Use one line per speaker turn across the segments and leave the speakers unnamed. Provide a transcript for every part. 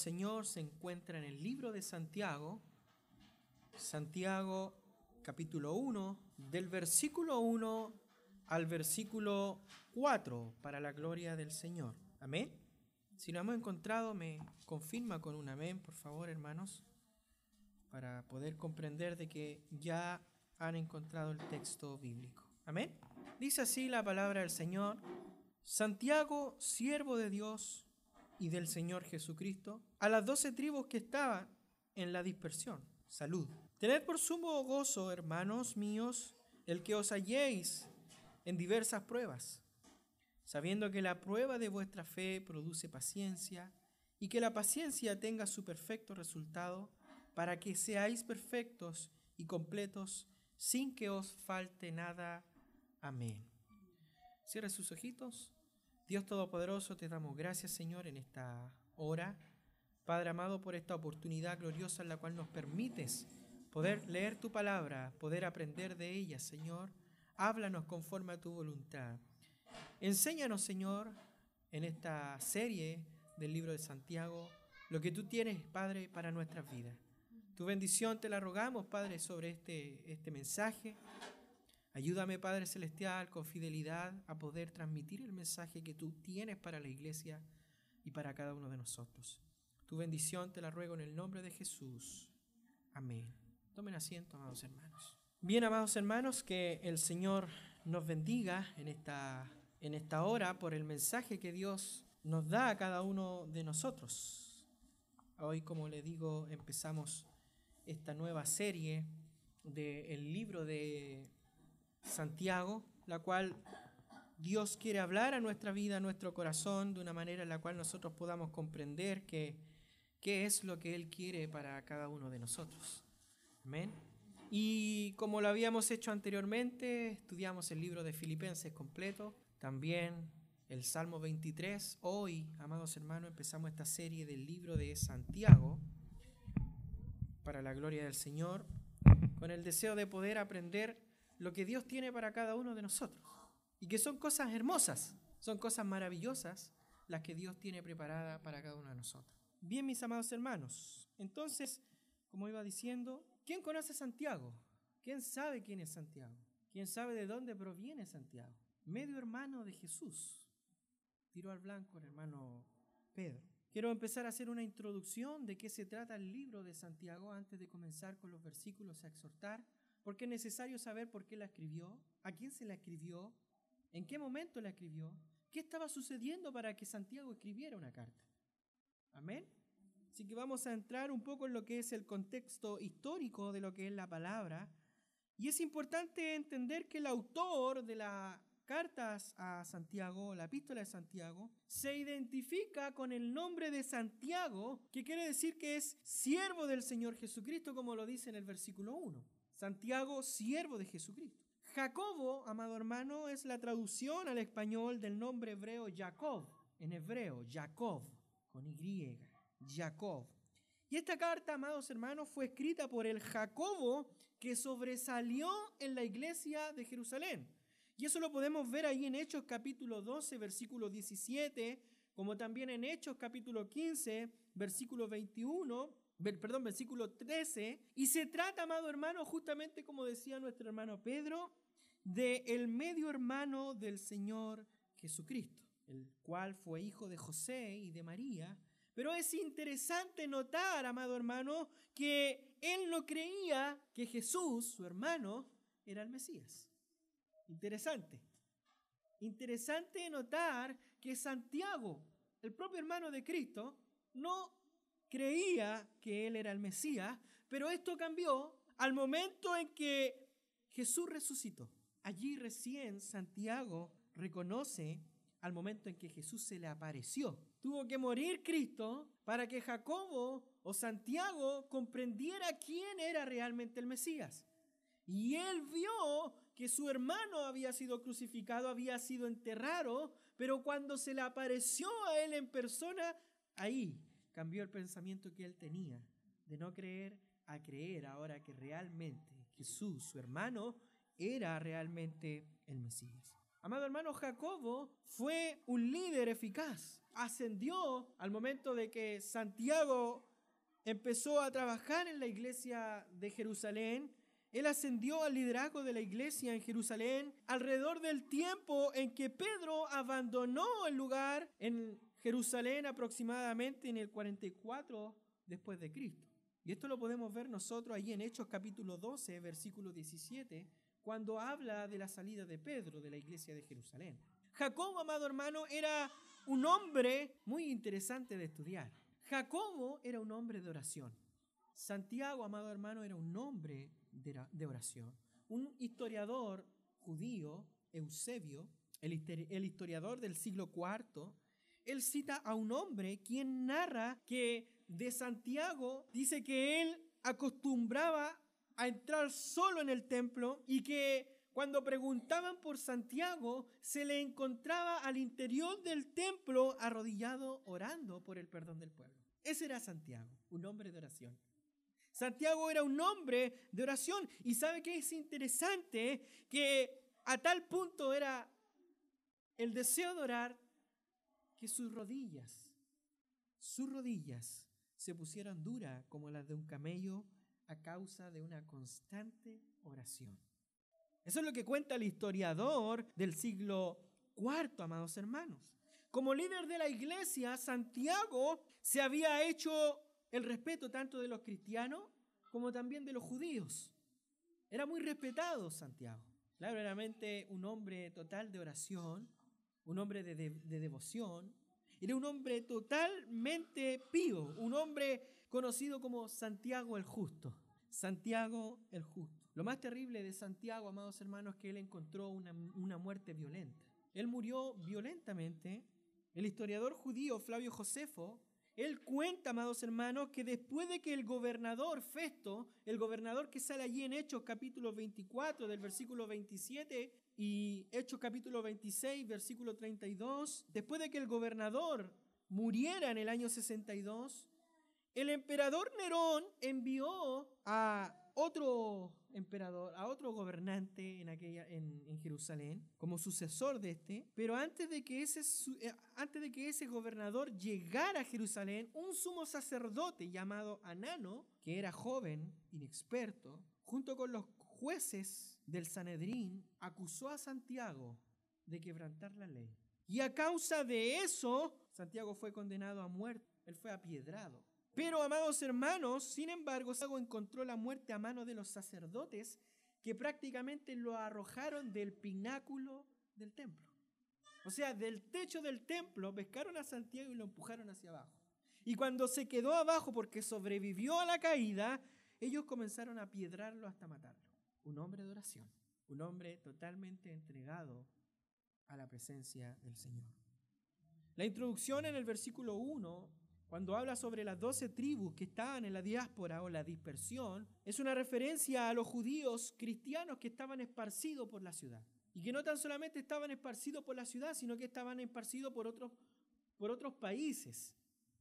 Señor se encuentra en el libro de Santiago, Santiago capítulo 1, del versículo 1 al versículo 4, para la gloria del Señor. Amén. Si lo hemos encontrado, me confirma con un amén, por favor, hermanos, para poder comprender de que ya han encontrado el texto bíblico. Amén. Dice así la palabra del Señor. Santiago, siervo de Dios y del Señor Jesucristo, a las doce tribus que estaban en la dispersión. Salud. Tened por sumo gozo, hermanos míos, el que os halléis en diversas pruebas, sabiendo que la prueba de vuestra fe produce paciencia y que la paciencia tenga su perfecto resultado para que seáis perfectos y completos sin que os falte nada. Amén. Cierre sus ojitos. Dios Todopoderoso, te damos gracias, Señor, en esta hora. Padre amado, por esta oportunidad gloriosa en la cual nos permites poder leer tu palabra, poder aprender de ella, Señor. Háblanos conforme a tu voluntad. Enséñanos, Señor, en esta serie del libro de Santiago, lo que tú tienes, Padre, para nuestras vidas. Tu bendición te la rogamos, Padre, sobre este, este mensaje. Ayúdame, Padre Celestial, con fidelidad a poder transmitir el mensaje que tú tienes para la iglesia y para cada uno de nosotros. Tu bendición te la ruego en el nombre de Jesús. Amén. Tomen asiento, amados hermanos. Bien, amados hermanos, que el Señor nos bendiga en esta, en esta hora por el mensaje que Dios nos da a cada uno de nosotros. Hoy, como le digo, empezamos esta nueva serie del libro de Santiago, la cual Dios quiere hablar a nuestra vida, a nuestro corazón, de una manera en la cual nosotros podamos comprender que, qué es lo que Él quiere para cada uno de nosotros. Amén. Y como lo habíamos hecho anteriormente, estudiamos el libro de Filipenses completo, también el Salmo 23. Hoy, amados hermanos, empezamos esta serie del libro de Santiago para la gloria del Señor, con el deseo de poder aprender lo que Dios tiene para cada uno de nosotros. Y que son cosas hermosas, son cosas maravillosas las que Dios tiene preparada para cada uno de nosotros. Bien, mis amados hermanos, entonces, como iba diciendo, ¿quién conoce Santiago? ¿Quién sabe quién es Santiago? ¿Quién sabe de dónde proviene Santiago? Medio hermano de Jesús. Tiró al blanco el hermano Pedro. Quiero empezar a hacer una introducción de qué se trata el libro de Santiago antes de comenzar con los versículos a exhortar porque es necesario saber por qué la escribió, a quién se la escribió, en qué momento la escribió, qué estaba sucediendo para que Santiago escribiera una carta. Amén. Así que vamos a entrar un poco en lo que es el contexto histórico de lo que es la palabra. Y es importante entender que el autor de las cartas a Santiago, la epístola de Santiago, se identifica con el nombre de Santiago, que quiere decir que es siervo del Señor Jesucristo, como lo dice en el versículo 1. Santiago, siervo de Jesucristo. Jacobo, amado hermano, es la traducción al español del nombre hebreo Jacob, en hebreo, Jacob, con Y, Jacob. Y esta carta, amados hermanos, fue escrita por el Jacobo que sobresalió en la iglesia de Jerusalén. Y eso lo podemos ver ahí en Hechos capítulo 12, versículo 17, como también en Hechos capítulo 15, versículo 21, perdón, versículo 13, y se trata, amado hermano, justamente como decía nuestro hermano Pedro, de el medio hermano del Señor Jesucristo, el cual fue hijo de José y de María. Pero es interesante notar, amado hermano, que él no creía que Jesús, su hermano, era el Mesías. Interesante. Interesante notar que Santiago, el propio hermano de Cristo, no creía que él era el Mesías, pero esto cambió al momento en que Jesús resucitó. Allí recién Santiago reconoce al momento en que Jesús se le apareció. Tuvo que morir Cristo para que Jacobo o Santiago comprendiera quién era realmente el Mesías. Y él vio que su hermano había sido crucificado, había sido enterrado, pero cuando se le apareció a él en persona, ahí cambió el pensamiento que él tenía de no creer a creer ahora que realmente Jesús, su hermano, era realmente el Mesías. Amado hermano, Jacobo fue un líder eficaz. Ascendió al momento de que Santiago empezó a trabajar en la iglesia de Jerusalén. Él ascendió al liderazgo de la iglesia en Jerusalén alrededor del tiempo en que Pedro abandonó el lugar en Jerusalén aproximadamente en el 44 después de Cristo. Y esto lo podemos ver nosotros ahí en Hechos capítulo 12, versículo 17, cuando habla de la salida de Pedro de la iglesia de Jerusalén. Jacobo, amado hermano, era un hombre muy interesante de estudiar. Jacobo era un hombre de oración. Santiago, amado hermano, era un hombre de oración. Un historiador judío, Eusebio, el historiador del siglo IV, él cita a un hombre quien narra que de Santiago dice que él acostumbraba a entrar solo en el templo y que cuando preguntaban por Santiago se le encontraba al interior del templo arrodillado orando por el perdón del pueblo. Ese era Santiago, un hombre de oración. Santiago era un hombre de oración y sabe que es interesante que a tal punto era el deseo de orar que sus rodillas, sus rodillas se pusieran duras como las de un camello a causa de una constante oración. Eso es lo que cuenta el historiador del siglo IV, amados hermanos. Como líder de la iglesia, Santiago se había hecho el respeto tanto de los cristianos como también de los judíos. Era muy respetado Santiago. Claro, realmente un hombre total de oración, un hombre de, de devoción. Era un hombre totalmente pío, un hombre conocido como Santiago el Justo. Santiago el Justo. Lo más terrible de Santiago, amados hermanos, es que él encontró una, una muerte violenta. Él murió violentamente. El historiador judío Flavio Josefo él cuenta, amados hermanos, que después de que el gobernador Festo, el gobernador que sale allí en Hechos capítulo 24 del versículo 27 y Hechos capítulo 26 versículo 32, después de que el gobernador muriera en el año 62, el emperador Nerón envió a otro emperador, a otro gobernante en, aquella, en, Jerusalén, como sucesor de este, pero antes de, que ese, eh, antes de que ese gobernador llegara a Jerusalén, un sumo sacerdote llamado Anano, que era joven, inexperto, junto con los jueces del Sanedrín, acusó a Santiago de quebrantar la ley. Y a causa de eso, Santiago fue condenado a muerte, él fue apiedrado. Pero, amados hermanos, sin embargo, Santiago encontró la muerte a mano de los sacerdotes que prácticamente lo arrojaron del pináculo del templo. O sea, del techo del templo pescaron a Santiago y lo empujaron hacia abajo. Y cuando se quedó abajo porque sobrevivió a la caída, ellos comenzaron a piedrarlo hasta matarlo. Un hombre de oración, un hombre totalmente entregado a la presencia del Señor. La introducción en el versículo 1 cuando habla sobre las doce tribus que estaban en la diáspora o la dispersión, es una referencia a los judíos cristianos que estaban esparcidos por la ciudad. Y que no tan solamente estaban esparcidos por la ciudad, sino que estaban esparcidos por otros, por otros países.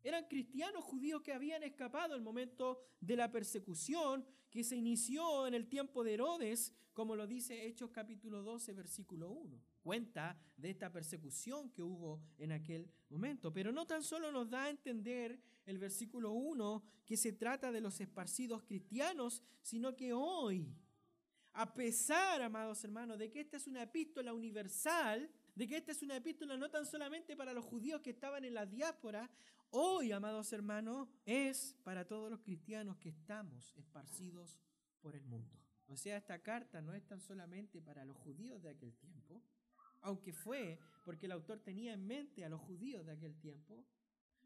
Eran cristianos judíos que habían escapado el momento de la persecución que se inició en el tiempo de Herodes, como lo dice Hechos capítulo 12, versículo 1. Cuenta de esta persecución que hubo en aquel momento. Pero no tan solo nos da a entender el versículo 1 que se trata de los esparcidos cristianos, sino que hoy, a pesar, amados hermanos, de que esta es una epístola universal, de que esta es una epístola no tan solamente para los judíos que estaban en la diáspora, hoy, amados hermanos, es para todos los cristianos que estamos esparcidos por el mundo. O sea, esta carta no es tan solamente para los judíos de aquel tiempo, aunque fue porque el autor tenía en mente a los judíos de aquel tiempo,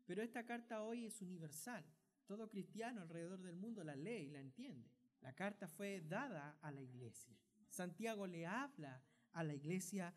pero esta carta hoy es universal. Todo cristiano alrededor del mundo la lee y la entiende. La carta fue dada a la iglesia. Santiago le habla a la iglesia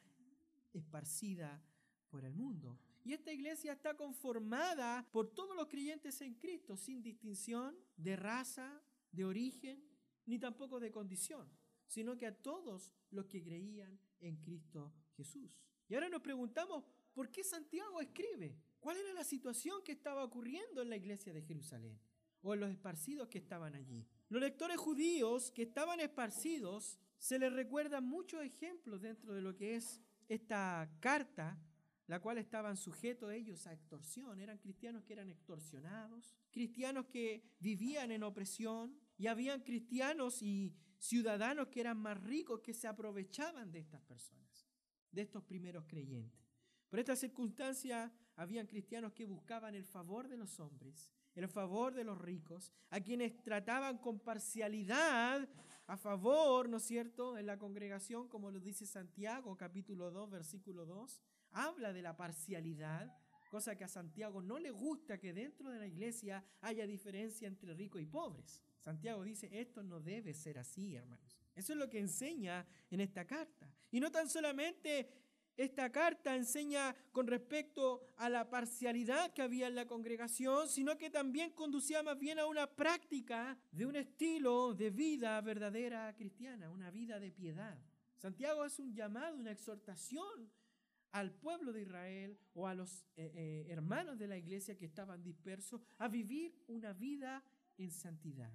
esparcida por el mundo. Y esta iglesia está conformada por todos los creyentes en Cristo, sin distinción de raza, de origen, ni tampoco de condición, sino que a todos los que creían en Cristo Jesús. Y ahora nos preguntamos, ¿por qué Santiago escribe? ¿Cuál era la situación que estaba ocurriendo en la iglesia de Jerusalén? O en los esparcidos que estaban allí. Los lectores judíos que estaban esparcidos, se les recuerdan muchos ejemplos dentro de lo que es esta carta, la cual estaban sujetos ellos a extorsión. Eran cristianos que eran extorsionados, cristianos que vivían en opresión, y habían cristianos y ciudadanos que eran más ricos que se aprovechaban de estas personas, de estos primeros creyentes. Por esta circunstancia, habían cristianos que buscaban el favor de los hombres, el favor de los ricos, a quienes trataban con parcialidad a favor, ¿no es cierto?, en la congregación, como lo dice Santiago, capítulo 2, versículo 2, habla de la parcialidad, cosa que a Santiago no le gusta que dentro de la iglesia haya diferencia entre ricos y pobres. Santiago dice, esto no debe ser así, hermanos. Eso es lo que enseña en esta carta. Y no tan solamente esta carta enseña con respecto a la parcialidad que había en la congregación, sino que también conducía más bien a una práctica de un estilo de vida verdadera cristiana, una vida de piedad. Santiago es un llamado, una exhortación al pueblo de Israel o a los eh, eh, hermanos de la iglesia que estaban dispersos a vivir una vida en santidad,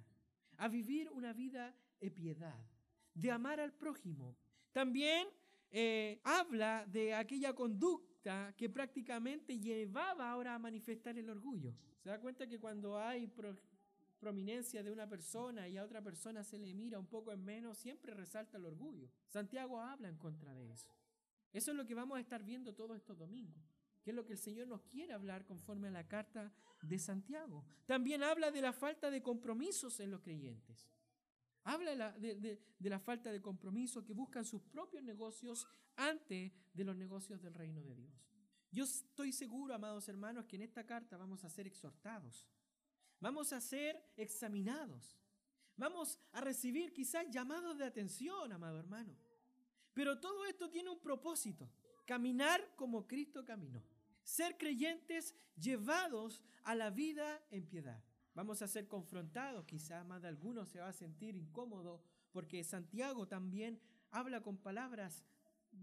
a vivir una vida de piedad, de amar al prójimo. También eh, habla de aquella conducta que prácticamente llevaba ahora a manifestar el orgullo. Se da cuenta que cuando hay prominencia de una persona y a otra persona se le mira un poco en menos, siempre resalta el orgullo. Santiago habla en contra de eso. Eso es lo que vamos a estar viendo todos estos domingos, que es lo que el Señor nos quiere hablar conforme a la carta de Santiago. También habla de la falta de compromisos en los creyentes. Habla de la, falta de compromiso que buscan sus propios negocios antes de los negocios del reino de Dios. Yo estoy seguro, amados hermanos, que en esta carta vamos a ser exhortados, vamos a ser examinados, vamos a recibir quizás llamados de atención, amado hermano. Pero todo esto tiene un propósito, caminar como Cristo caminó, ser creyentes llevados a la vida en piedad. Vamos a ser confrontados, quizá más de alguno se va a sentir incómodo, porque Santiago también habla con palabras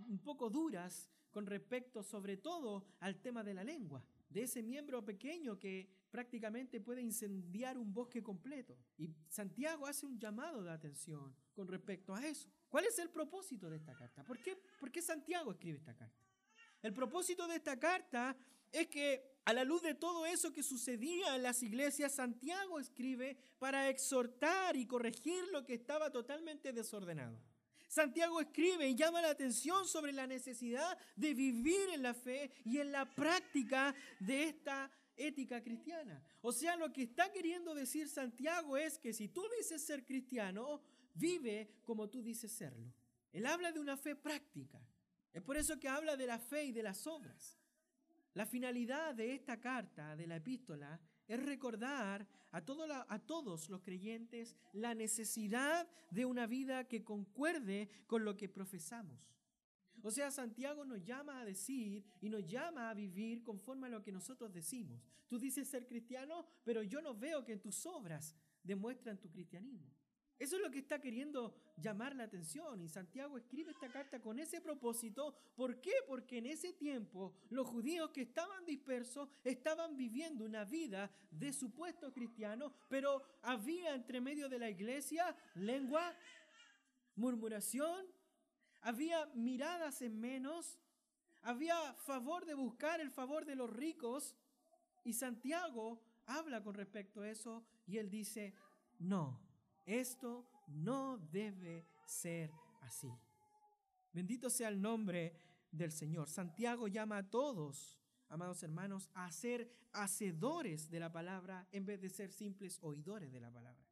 un poco duras con respecto sobre todo al tema de la lengua, de ese miembro pequeño que prácticamente puede incendiar un bosque completo. Y Santiago hace un llamado de atención con respecto a eso. ¿Cuál es el propósito de esta carta? ¿Por qué, ¿Por qué Santiago escribe esta carta? El propósito de esta carta es que a la luz de todo eso que sucedía en las iglesias, Santiago escribe para exhortar y corregir lo que estaba totalmente desordenado. Santiago escribe y llama la atención sobre la necesidad de vivir en la fe y en la práctica de esta ética cristiana. O sea, lo que está queriendo decir Santiago es que si tú dices ser cristiano, vive como tú dices serlo. Él habla de una fe práctica. Es por eso que habla de la fe y de las obras. La finalidad de esta carta, de la epístola, es recordar a, todos los creyentes la necesidad de una vida que concuerde con lo que profesamos. O sea, Santiago nos llama a decir y nos llama a vivir conforme a lo que nosotros decimos. Tú dices ser cristiano, pero yo no veo que tus obras demuestran tu cristianismo. Eso es lo que está queriendo llamar la atención y Santiago escribe esta carta con ese propósito. ¿Por qué? Porque en ese tiempo los judíos que estaban dispersos estaban viviendo una vida de supuesto cristiano, pero había entre medio de la iglesia lengua, murmuración, había miradas en menos, había favor de buscar el favor de los ricos y Santiago habla con respecto a eso y él dice, no esto no debe ser así. Bendito sea el nombre del Señor. Santiago llama a todos, amados hermanos, a ser hacedores de la palabra en vez de ser simples oidores de la palabra.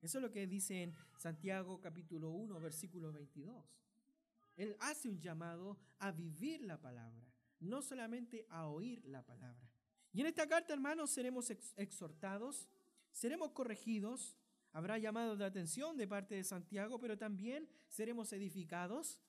Eso es lo que dice en Santiago capítulo 1, versículo 22. Él hace un llamado a vivir la palabra, no solamente a oír la palabra. Y en esta carta, hermanos, seremos exhortados, seremos corregidos, Habrá llamado de atención de parte de Santiago, pero también seremos edificados,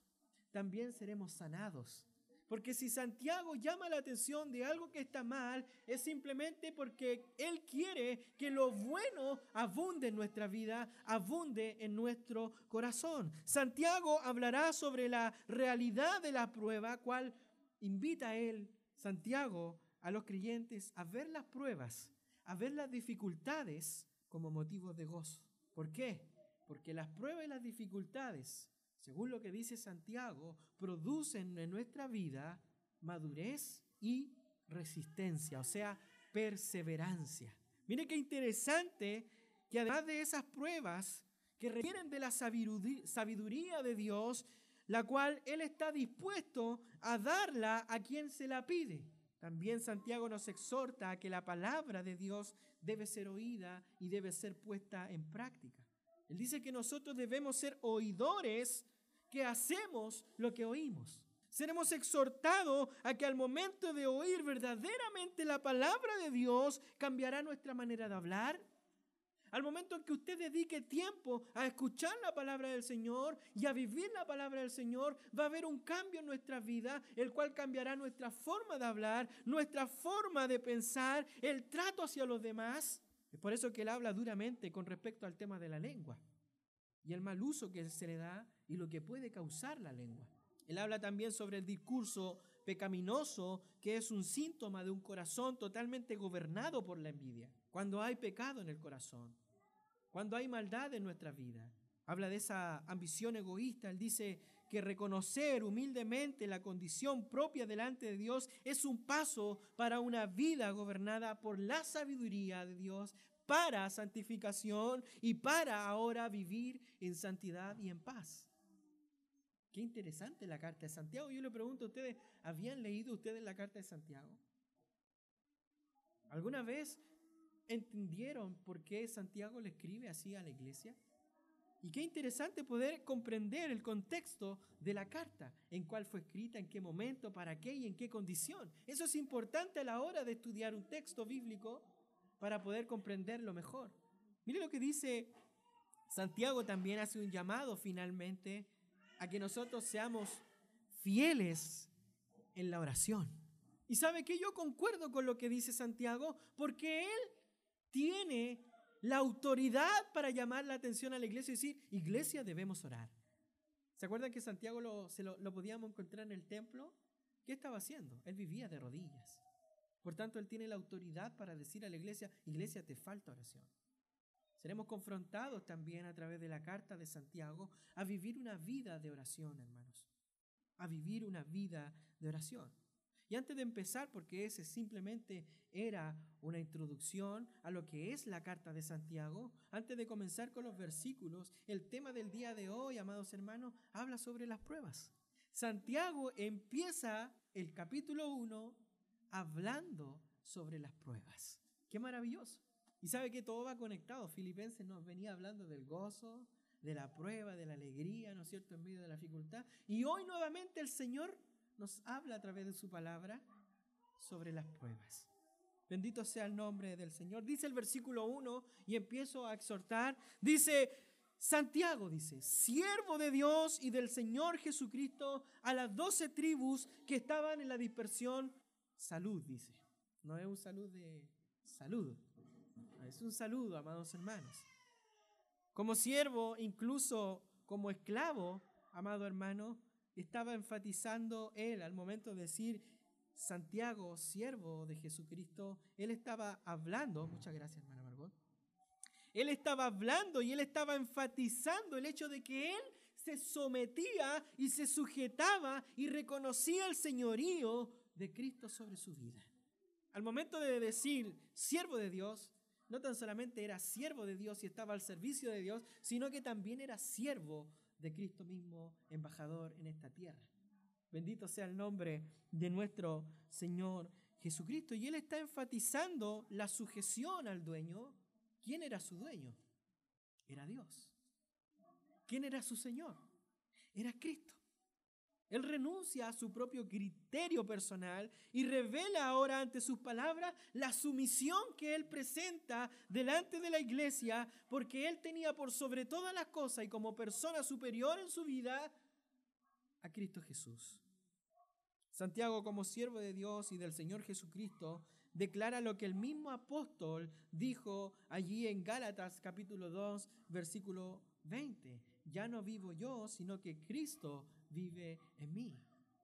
también seremos sanados. Porque si Santiago llama la atención de algo que está mal, es simplemente porque Él quiere que lo bueno abunde en nuestra vida, abunde en nuestro corazón. Santiago hablará sobre la realidad de la prueba, cual invita Él, Santiago, a los creyentes a ver las pruebas, a ver las dificultades como motivos de gozo. ¿Por qué? Porque las pruebas y las dificultades según lo que dice Santiago, producen en nuestra vida madurez y resistencia, o sea, perseverancia. Mire qué interesante que además de esas pruebas que requieren de la sabiduría de Dios, la cual Él está dispuesto a darla a quien se la pide. También Santiago nos exhorta a que la palabra de Dios debe ser oída y debe ser puesta en práctica. Él dice que nosotros debemos ser oidores que hacemos lo que oímos. Seremos exhortados a que al momento de oír verdaderamente la palabra de Dios cambiará nuestra manera de hablar. Al momento en que usted dedique tiempo a escuchar la palabra del Señor y a vivir la palabra del Señor, va a haber un cambio en nuestra vida, el cual cambiará nuestra forma de hablar, nuestra forma de pensar, el trato hacia los demás. Es por eso que él habla duramente con respecto al tema de la lengua y el mal uso que se le da y lo que puede causar la lengua. Él habla también sobre el discurso pecaminoso, que es un síntoma de un corazón totalmente gobernado por la envidia. Cuando hay pecado en el corazón, cuando hay maldad en nuestra vida. Habla de esa ambición egoísta. Él dice que reconocer humildemente la condición propia delante de Dios es un paso para una vida gobernada por la sabiduría de Dios, para santificación y para ahora vivir en santidad y en paz. Qué interesante la carta de Santiago. Yo le pregunto a ustedes, ¿habían leído ustedes la carta de Santiago? ¿Alguna vez entendieron por qué Santiago le escribe así a la iglesia? Y qué interesante poder comprender el contexto de la carta, en cuál fue escrita, en qué momento, para qué y en qué condición. Eso es importante a la hora de estudiar un texto bíblico para poder comprenderlo mejor. Mire lo que dice Santiago también hace un llamado finalmente a que nosotros seamos fieles en la oración. Y sabe que yo concuerdo con lo que dice Santiago, porque él tiene la autoridad para llamar la atención a la iglesia y decir, iglesia debemos orar. ¿Se acuerdan que Santiago lo, se lo, lo podíamos encontrar en el templo? ¿Qué estaba haciendo? Él vivía de rodillas. Por tanto, él tiene la autoridad para decir a la iglesia, iglesia, te falta oración. Seremos confrontados también a través de la carta de Santiago a vivir una vida de oración, hermanos. A vivir una vida de oración. Y antes de empezar, porque ese simplemente era una introducción a lo que es la carta de Santiago, antes de comenzar con los versículos, el tema del día de hoy, amados hermanos, habla sobre las pruebas. Santiago empieza el capítulo 1 hablando sobre las pruebas. Qué maravilloso. Y sabe que todo va conectado. Filipenses nos venía hablando del gozo, de la prueba, de la alegría, ¿no es cierto?, en medio de la dificultad. Y hoy nuevamente el Señor nos habla a través de su palabra sobre las pruebas. Bendito sea el nombre del Señor. Dice el versículo 1 y empiezo a exhortar. Dice, Santiago dice, siervo de Dios y del Señor Jesucristo a las doce tribus que estaban en la dispersión. Salud, dice. No es un salud de salud, es un saludo, amados hermanos. Como siervo, incluso como esclavo, amado hermano, estaba enfatizando él al momento de decir Santiago, siervo de Jesucristo, él estaba hablando, muchas gracias hermana Margot, él estaba hablando y él estaba enfatizando el hecho de que él se sometía y se sujetaba y reconocía el señorío de Cristo sobre su vida. Al momento de decir siervo de Dios, no tan solamente era siervo de Dios y estaba al servicio de Dios, sino que también era siervo de Cristo mismo, embajador en esta tierra. Bendito sea el nombre de nuestro Señor Jesucristo. Y Él está enfatizando la sujeción al dueño. ¿Quién era su dueño? Era Dios. ¿Quién era su Señor? Era Cristo. Él renuncia a su propio criterio personal y revela ahora ante sus palabras la sumisión que él presenta delante de la iglesia porque él tenía por sobre todas las cosas y como persona superior en su vida a Cristo Jesús. Santiago como siervo de Dios y del Señor Jesucristo declara lo que el mismo apóstol dijo allí en Gálatas capítulo 2 versículo 20. Ya no vivo yo, sino que Cristo vive en mí.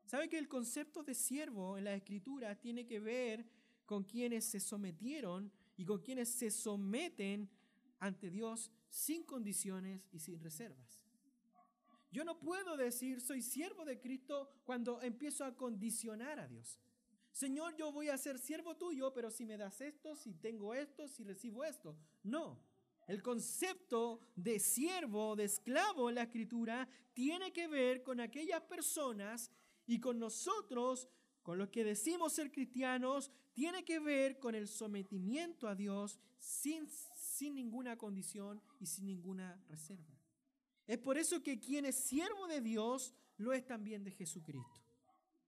¿Sabe que el concepto de siervo en la escritura tiene que ver con quienes se sometieron y con quienes se someten ante Dios sin condiciones y sin reservas? Yo no puedo decir soy siervo de Cristo cuando empiezo a condicionar a Dios. Señor, yo voy a ser siervo tuyo, pero si me das esto, si tengo esto, si recibo esto. No. El concepto de siervo, de esclavo en la escritura, tiene que ver con aquellas personas y con nosotros, con los que decimos ser cristianos, tiene que ver con el sometimiento a Dios sin, sin ninguna condición y sin ninguna reserva. Es por eso que quien es siervo de Dios lo es también de Jesucristo.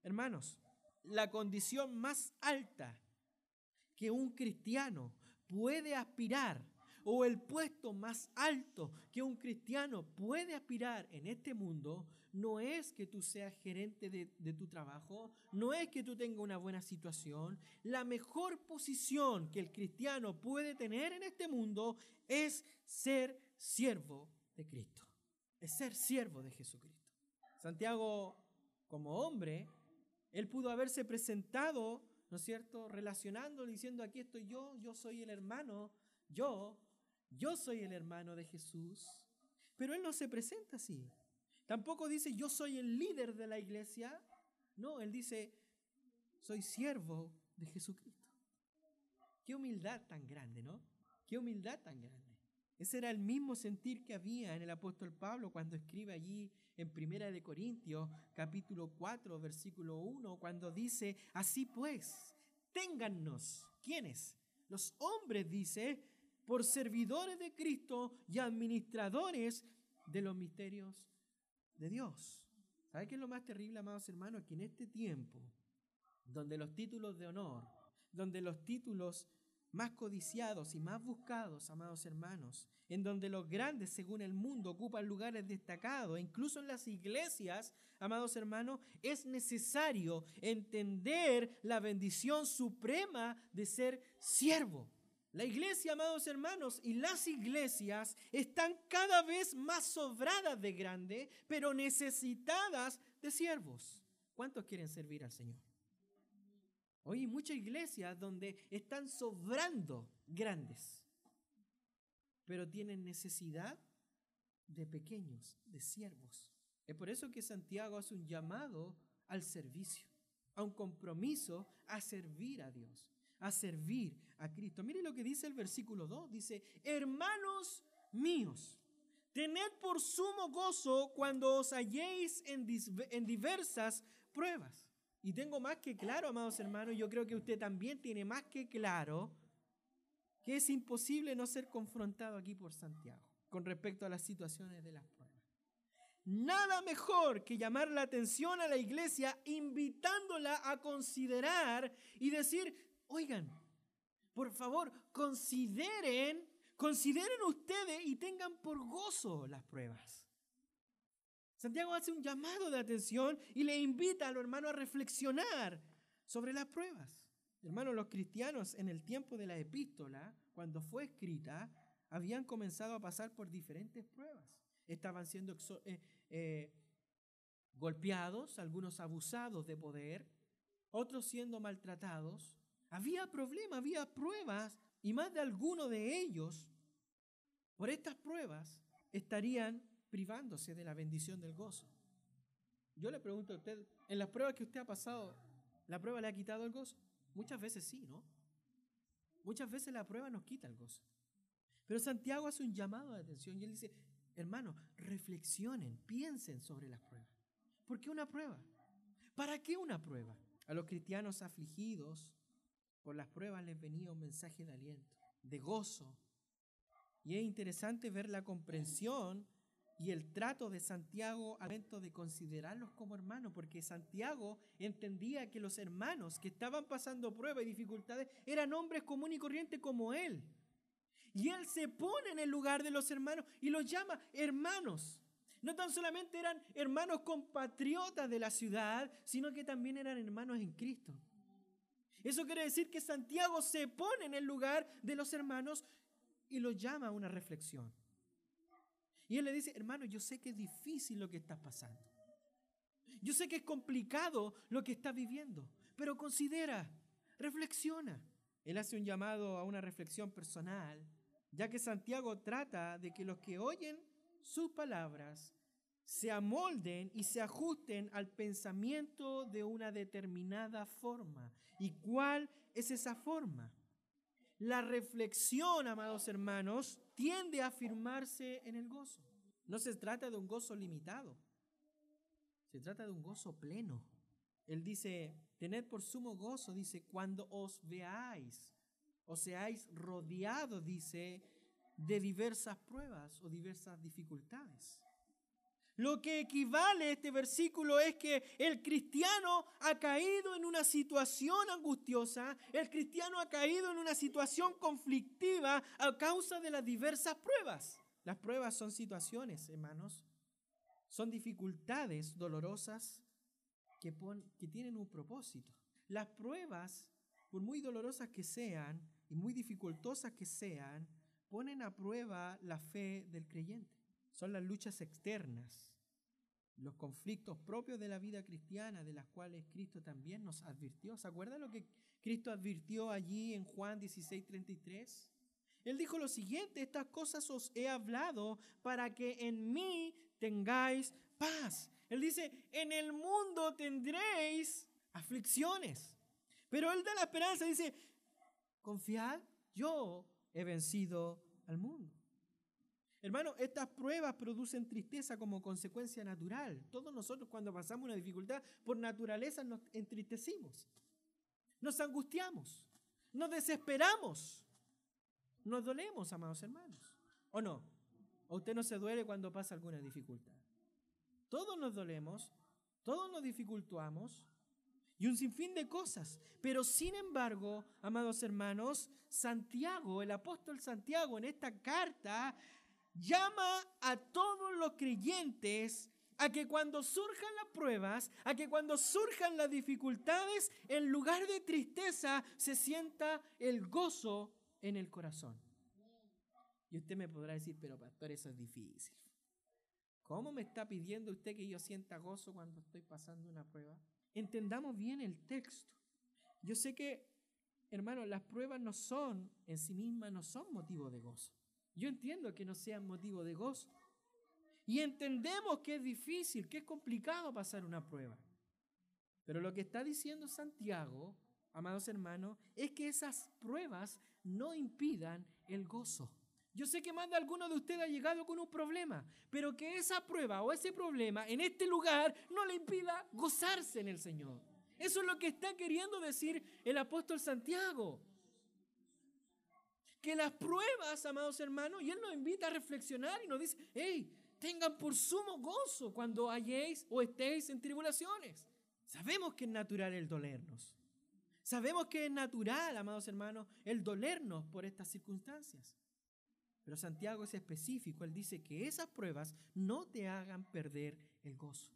Hermanos, la condición más alta que un cristiano puede aspirar o el puesto más alto que un cristiano puede aspirar en este mundo no es que tú seas gerente de, de, tu trabajo, no es que tú tengas una buena situación. La mejor posición que el cristiano puede tener en este mundo es ser siervo de Cristo, es ser siervo de Jesucristo. Santiago, como hombre, él pudo haberse presentado, ¿no es cierto?, relacionando, diciendo, aquí estoy yo, yo soy el hermano, yo yo soy el hermano de Jesús. Pero él no se presenta así. Tampoco dice, yo soy el líder de la iglesia. No, él dice, soy siervo de Jesucristo. Qué humildad tan grande, ¿no? Qué humildad tan grande. Ese era el mismo sentir que había en el apóstol Pablo cuando escribe allí en Primera de Corintios, capítulo 4, versículo 1, cuando dice, así pues, téngannos, ¿quiénes? Los hombres, dice, por servidores de Cristo y administradores de los misterios de Dios. ¿Sabe qué es lo más terrible, amados hermanos? Que en este tiempo, donde los títulos de honor, donde los títulos más codiciados y más buscados, amados hermanos, en donde los grandes, según el mundo, ocupan lugares destacados, incluso en las iglesias, amados hermanos, es necesario entender la bendición suprema de ser siervo la iglesia, amados hermanos, y las iglesias están cada vez más sobradas de grande, pero necesitadas de siervos. ¿Cuántos quieren servir al Señor? Hoy hay muchas iglesias donde están sobrando grandes, pero tienen necesidad de pequeños, de siervos. Es por eso que Santiago hace un llamado al servicio, a un compromiso a servir a Dios a servir a Cristo. Mire lo que dice el versículo 2. Dice, hermanos míos, tened por sumo gozo cuando os halléis en, en diversas pruebas. Y tengo más que claro, amados hermanos, yo creo que usted también tiene más que claro que es imposible no ser confrontado aquí por Santiago con respecto a las situaciones de las pruebas. Nada mejor que llamar la atención a la iglesia invitándola a considerar y decir, Oigan, por favor, consideren, consideren ustedes y tengan por gozo las pruebas. Santiago hace un llamado de atención y le invita a los hermanos a reflexionar sobre las pruebas. Hermanos, los cristianos en el tiempo de la epístola, cuando fue escrita, habían comenzado a pasar por diferentes pruebas. Estaban siendo eh, eh, golpeados, algunos abusados de poder, otros siendo maltratados, había problemas, había pruebas y más de alguno de ellos, por estas pruebas, estarían privándose de la bendición del gozo. Yo le pregunto a usted, en las pruebas que usted ha pasado, ¿la prueba le ha quitado el gozo? Muchas veces sí, ¿no? Muchas veces la prueba nos quita el gozo. Pero Santiago hace un llamado de atención y él dice, hermanos, reflexionen, piensen sobre las pruebas. ¿Por qué una prueba? ¿Para qué una prueba? A los cristianos afligidos, por las pruebas les venía un mensaje de aliento, de gozo. Y es interesante ver la comprensión y el trato de Santiago al momento de considerarlos como hermanos, porque Santiago entendía que los hermanos que estaban pasando pruebas y dificultades eran hombres comunes y corrientes como él. Y él se pone en el lugar de los hermanos y los llama hermanos. No tan solamente eran hermanos compatriotas de la ciudad, sino que también eran hermanos en Cristo. Eso quiere decir que Santiago se pone en el lugar de los hermanos y los llama a una reflexión. Y él le dice, hermano, yo sé que es difícil lo que estás pasando. Yo sé que es complicado lo que estás viviendo, pero considera, reflexiona. Él hace un llamado a una reflexión personal, ya que Santiago trata de que los que oyen sus palabras se amolden y se ajusten al pensamiento de una determinada forma. ¿Y cuál es esa forma? La reflexión, amados hermanos, tiende a afirmarse en el gozo. No se trata de un gozo limitado, se trata de un gozo pleno. Él dice, tened por sumo gozo, dice, cuando os veáis, o seáis rodeados, dice, de diversas pruebas o diversas dificultades. Lo que equivale a este versículo es que el cristiano ha caído en una situación angustiosa, el cristiano ha caído en una situación conflictiva a causa de las diversas pruebas. Las pruebas son situaciones, hermanos, son dificultades dolorosas que, que tienen un propósito. Las pruebas, por muy dolorosas que sean y muy dificultosas que sean, ponen a prueba la fe del creyente. Son las luchas externas los conflictos propios de la vida cristiana, de las cuales Cristo también nos advirtió. ¿Se acuerda lo que Cristo advirtió allí en Juan 16, 33? Él dijo lo siguiente, estas cosas os he hablado para que en mí tengáis paz. Él dice, en el mundo tendréis aflicciones. Pero él da la esperanza, dice, confiad, yo he vencido al mundo. Hermano, estas pruebas producen tristeza como consecuencia natural. Todos nosotros cuando pasamos una dificultad, por naturaleza nos entristecimos, nos angustiamos, nos desesperamos, nos dolemos, amados hermanos. ¿O no? ¿O usted no se duele cuando pasa alguna dificultad? Todos nos dolemos, todos nos dificultamos y un sinfín de cosas. Pero sin embargo, amados hermanos, Santiago, el apóstol Santiago en esta carta llama a todos los creyentes a que cuando surjan las pruebas, a que cuando surjan las dificultades, en lugar de tristeza se sienta el gozo en el corazón. Y usted me podrá decir, pero pastor, eso es difícil. ¿Cómo me está pidiendo usted que yo sienta gozo cuando estoy pasando una prueba? Entendamos bien el texto. Yo sé que, hermano, las pruebas no son, en sí mismas, no son motivo de gozo. Yo entiendo que no sea motivo de gozo. Y entendemos que es difícil, que es complicado pasar una prueba. Pero lo que está diciendo Santiago, amados hermanos, es que esas pruebas no impidan el gozo. Yo sé que más de alguno de ustedes ha llegado con un problema, pero que esa prueba o ese problema en este lugar no le impida gozarse en el Señor. Eso es lo que está queriendo decir el apóstol Santiago que las pruebas, amados hermanos, y Él nos invita a reflexionar y nos dice, hey, tengan por sumo gozo cuando halléis o estéis en tribulaciones. Sabemos que es natural el dolernos. Sabemos que es natural, amados hermanos, el dolernos por estas circunstancias. Pero Santiago es específico, él dice que esas pruebas no te hagan perder el gozo.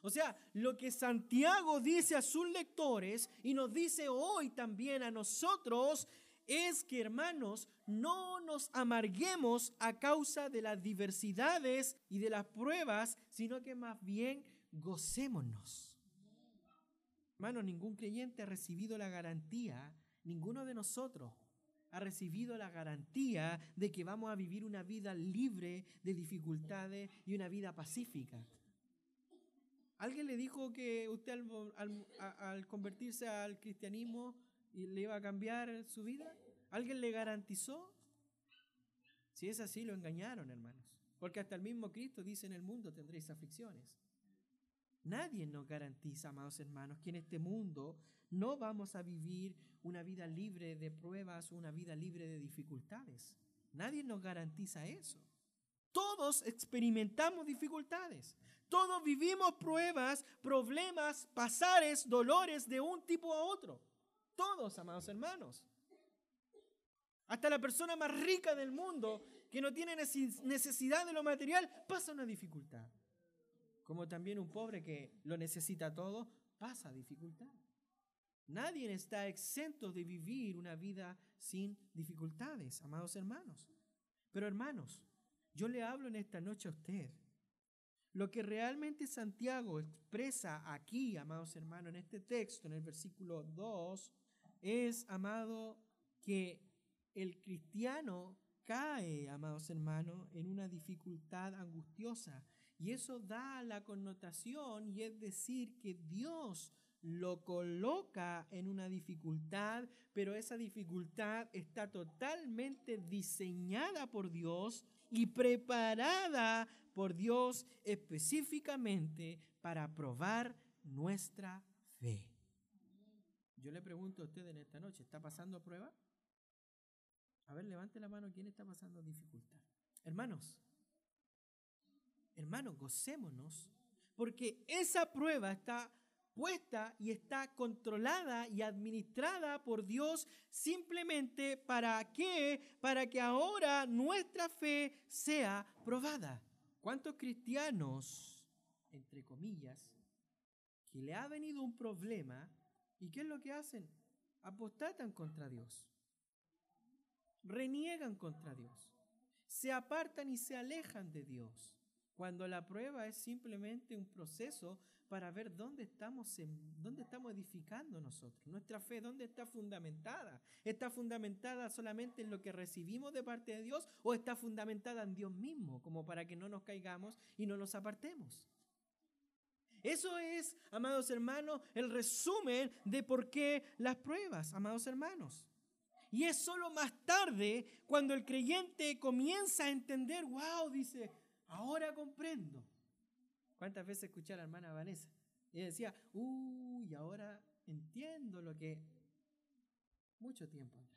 O sea, lo que Santiago dice a sus lectores y nos dice hoy también a nosotros es que, hermanos, no nos amarguemos a causa de las diversidades y de las pruebas, sino que más bien gocémonos. Hermanos, ningún creyente ha recibido la garantía, ninguno de nosotros ha recibido la garantía de que vamos a vivir una vida libre de dificultades y una vida pacífica. ¿Alguien le dijo que usted al, al convertirse al cristianismo y le iba a cambiar su vida? ¿Alguien le garantizó? Si es así, lo engañaron, hermanos. Porque hasta el mismo Cristo dice en el mundo tendréis aflicciones. Nadie nos garantiza, amados hermanos, que en este mundo no vamos a vivir una vida libre de pruebas, una vida libre de dificultades. Nadie nos garantiza eso. Todos experimentamos dificultades. Todos vivimos pruebas, problemas, pasares, dolores de un tipo a otro. Todos, amados hermanos. Hasta la persona más rica del mundo, que no tiene necesidad de lo material, pasa una dificultad. Como también un pobre que lo necesita todo, pasa dificultad. Nadie está exento de vivir una vida sin dificultades, amados hermanos. Pero hermanos, yo le hablo en esta noche a usted. Lo que realmente Santiago expresa aquí, amados hermanos, en este texto, en el versículo 2, es, amado, que el cristiano cae, amados hermanos, en una dificultad angustiosa. Y eso da la connotación y es decir que Dios lo coloca en una dificultad, pero esa dificultad está totalmente diseñada por Dios y preparada por Dios específicamente para probar nuestra fe. Yo le pregunto a usted en esta noche, ¿está pasando prueba? A ver, levante la mano, ¿quién está pasando dificultad? Hermanos, hermanos, gocémonos, porque esa prueba está puesta y está controlada y administrada por Dios simplemente para qué? Para que ahora nuestra fe sea probada. ¿Cuántos cristianos, entre comillas, que le ha venido un problema y qué es lo que hacen? Apostatan contra Dios. Reniegan contra Dios. Se apartan y se alejan de Dios. Cuando la prueba es simplemente un proceso para ver dónde estamos, en, dónde estamos edificando nosotros. Nuestra fe, ¿dónde está fundamentada? ¿Está fundamentada solamente en lo que recibimos de parte de Dios o está fundamentada en Dios mismo, como para que no nos caigamos y no nos apartemos? Eso es, amados hermanos, el resumen de por qué las pruebas, amados hermanos. Y es solo más tarde cuando el creyente comienza a entender, wow, dice, ahora comprendo ¿Cuántas veces escuché a la hermana Vanessa? Y decía, uy, ahora entiendo lo que mucho tiempo atrás.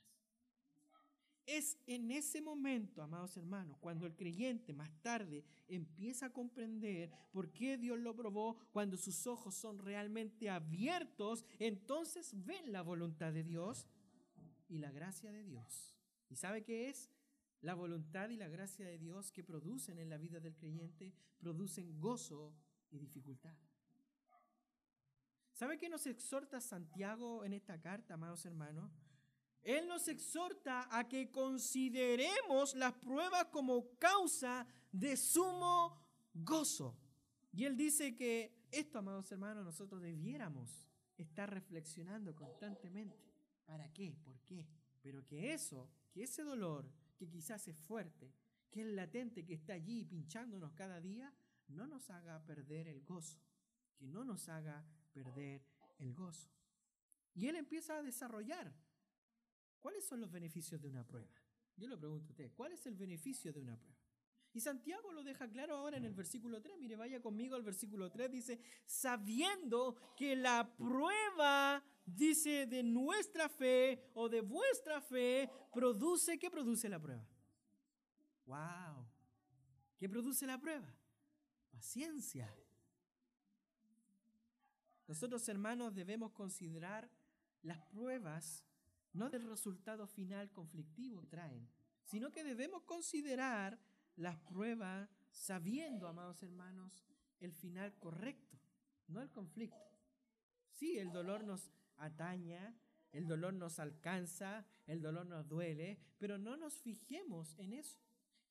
Es en ese momento, amados hermanos, cuando el creyente más tarde empieza a comprender por qué Dios lo probó, cuando sus ojos son realmente abiertos, entonces ven la voluntad de Dios y la gracia de Dios. ¿Y sabe qué es? La voluntad y la gracia de Dios que producen en la vida del creyente producen gozo y dificultad. ¿Sabe qué nos exhorta Santiago en esta carta, amados hermanos? Él nos exhorta a que consideremos las pruebas como causa de sumo gozo. Y él dice que esto, amados hermanos, nosotros debiéramos estar reflexionando constantemente. ¿Para qué? ¿Por qué? Pero que eso, que ese dolor, que quizás es fuerte, que es latente, que está allí pinchándonos cada día, no nos haga perder el gozo, que no nos haga perder el gozo. Y él empieza a desarrollar. ¿Cuáles son los beneficios de una prueba? Yo le pregunto a usted, ¿cuál es el beneficio de una prueba? Y Santiago lo deja claro ahora en el versículo 3. Mire, vaya conmigo al versículo 3. Dice, sabiendo que la prueba, dice, de nuestra fe o de vuestra fe, produce, ¿qué produce la prueba? ¡Wow! ¿Qué produce la prueba? Paciencia. Nosotros, hermanos, debemos considerar las pruebas no del resultado final conflictivo que traen, sino que debemos considerar las pruebas sabiendo, amados hermanos, el final correcto, no el conflicto. Sí, el dolor nos ataña, el dolor nos alcanza, el dolor nos duele, pero no nos fijemos en eso.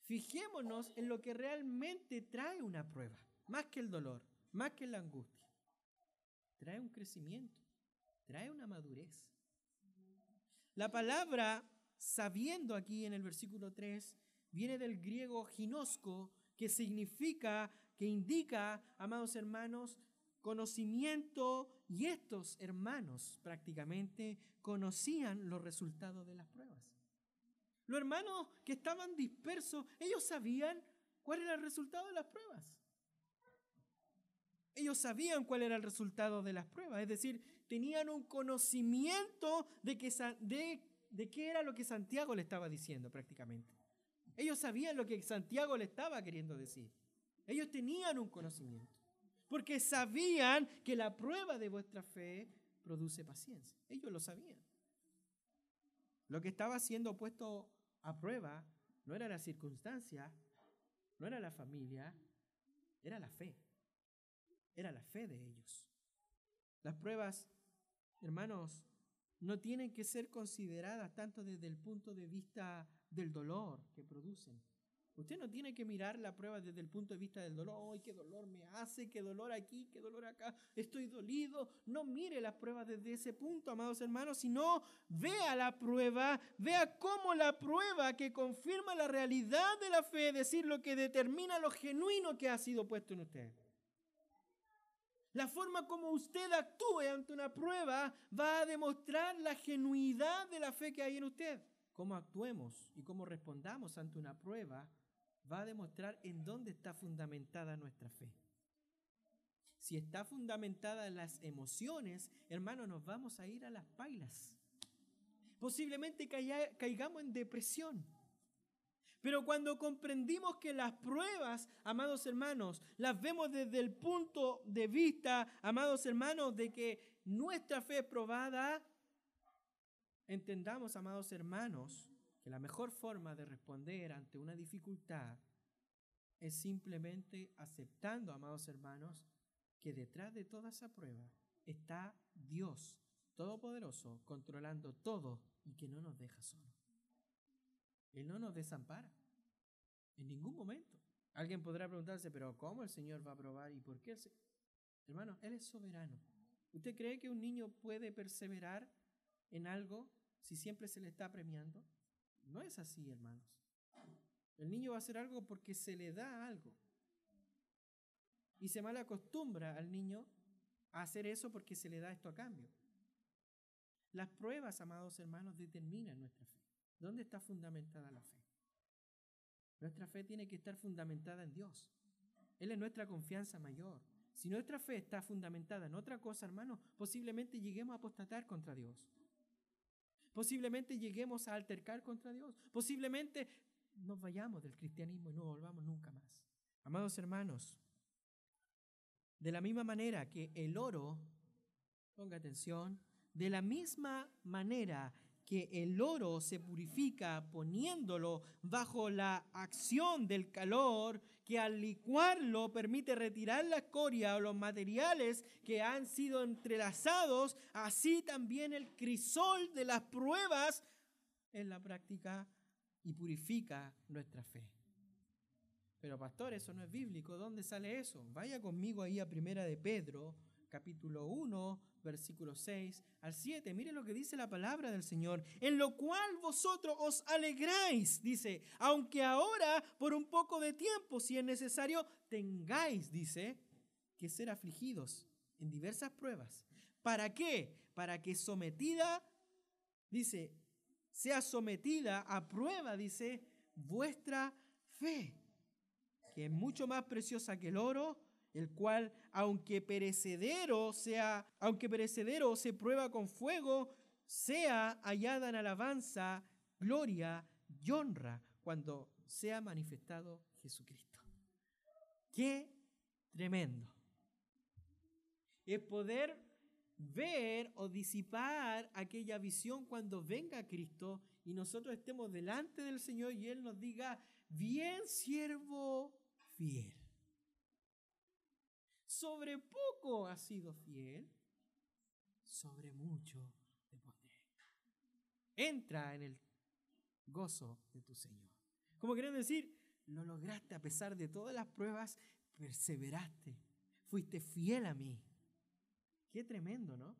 Fijémonos en lo que realmente trae una prueba, más que el dolor, más que la angustia. Trae un crecimiento, trae una madurez. La palabra sabiendo aquí en el versículo 3 viene del griego ginosco, que significa, que indica, amados hermanos, conocimiento y estos hermanos prácticamente conocían los resultados de las pruebas. Los hermanos que estaban dispersos, ellos sabían cuál era el resultado de las pruebas. Ellos sabían cuál era el resultado de las pruebas, es decir, tenían un conocimiento de, que, de, qué era lo que Santiago le estaba diciendo prácticamente. Ellos sabían lo que Santiago le estaba queriendo decir. Ellos tenían un conocimiento. Porque sabían que la prueba de vuestra fe produce paciencia. Ellos lo sabían. Lo que estaba siendo puesto a prueba no era la circunstancia, no era la familia, era la fe. Era la fe de ellos. Las pruebas, hermanos, no tienen que ser consideradas tanto desde el punto de vista del dolor que producen. Usted no tiene que mirar la prueba desde el punto de vista del dolor. ¡Ay, qué dolor me hace! ¡Qué dolor aquí! ¡Qué dolor acá! Estoy dolido. No mire las pruebas desde ese punto, amados hermanos, sino vea la prueba, vea cómo la prueba que confirma la realidad de la fe, es decir, lo que determina lo genuino que ha sido puesto en usted. La forma como usted actúe ante una prueba va a demostrar la genuidad de la fe que hay en usted. Cómo actuemos y cómo respondamos ante una prueba va a demostrar en dónde está fundamentada nuestra fe. Si está fundamentada en las emociones, hermano, nos vamos a ir a las pailas. Posiblemente caigamos en depresión. Pero cuando comprendimos que las pruebas, amados hermanos, las vemos desde el punto de vista, amados hermanos, de que nuestra fe es probada, entendamos, amados hermanos, la mejor forma de responder ante una dificultad es simplemente aceptando, amados hermanos, que detrás de toda esa prueba está Dios Todopoderoso controlando todo y que no nos deja solos. Él no nos desampara en ningún momento. Alguien podrá preguntarse, pero ¿cómo el Señor va a probar y por qué? Hermano, Él es soberano. ¿Usted cree que un niño puede perseverar en algo si siempre se le está premiando? No es así, hermanos. El niño va a hacer algo porque se le da algo. Y se mal acostumbra al niño a hacer eso porque se le da esto a cambio. Las pruebas, amados hermanos, determinan nuestra fe. ¿Dónde está fundamentada la fe? Nuestra fe tiene que estar fundamentada en Dios. Él es nuestra confianza mayor. Si nuestra fe está fundamentada en otra cosa, hermano, posiblemente lleguemos a apostatar contra Dios. Posiblemente lleguemos a altercar contra Dios. Posiblemente nos vayamos del cristianismo y no volvamos nunca más. Amados hermanos, de la misma manera que el oro, ponga atención, de la misma manera que el oro se purifica poniéndolo bajo la acción del calor, que al licuarlo permite retirar la escoria o los materiales que han sido entrelazados, así también el crisol de las pruebas en la práctica y purifica nuestra fe. Pero pastor, eso no es bíblico. ¿Dónde sale eso? Vaya conmigo ahí a Primera de Pedro, capítulo 1, versículo 6 al 7. Mire lo que dice la palabra del Señor. En lo cual vosotros os alegráis, dice, aunque ahora por un poco de tiempo, si es necesario, tengáis, dice, que ser afligidos en diversas pruebas. ¿Para qué? Para que sometida, dice, sea sometida a prueba, dice, vuestra fe, que es mucho más preciosa que el oro el cual, aunque perecedero sea, aunque perecedero se prueba con fuego, sea hallada en alabanza, gloria y honra cuando sea manifestado Jesucristo. Qué tremendo. Es poder ver o disipar aquella visión cuando venga Cristo y nosotros estemos delante del Señor y Él nos diga, bien siervo fiel sobre poco has sido fiel, sobre mucho te pondré. Entra en el gozo de tu Señor. Como quieren decir, lo lograste a pesar de todas las pruebas, perseveraste, fuiste fiel a mí. Qué tremendo, ¿no?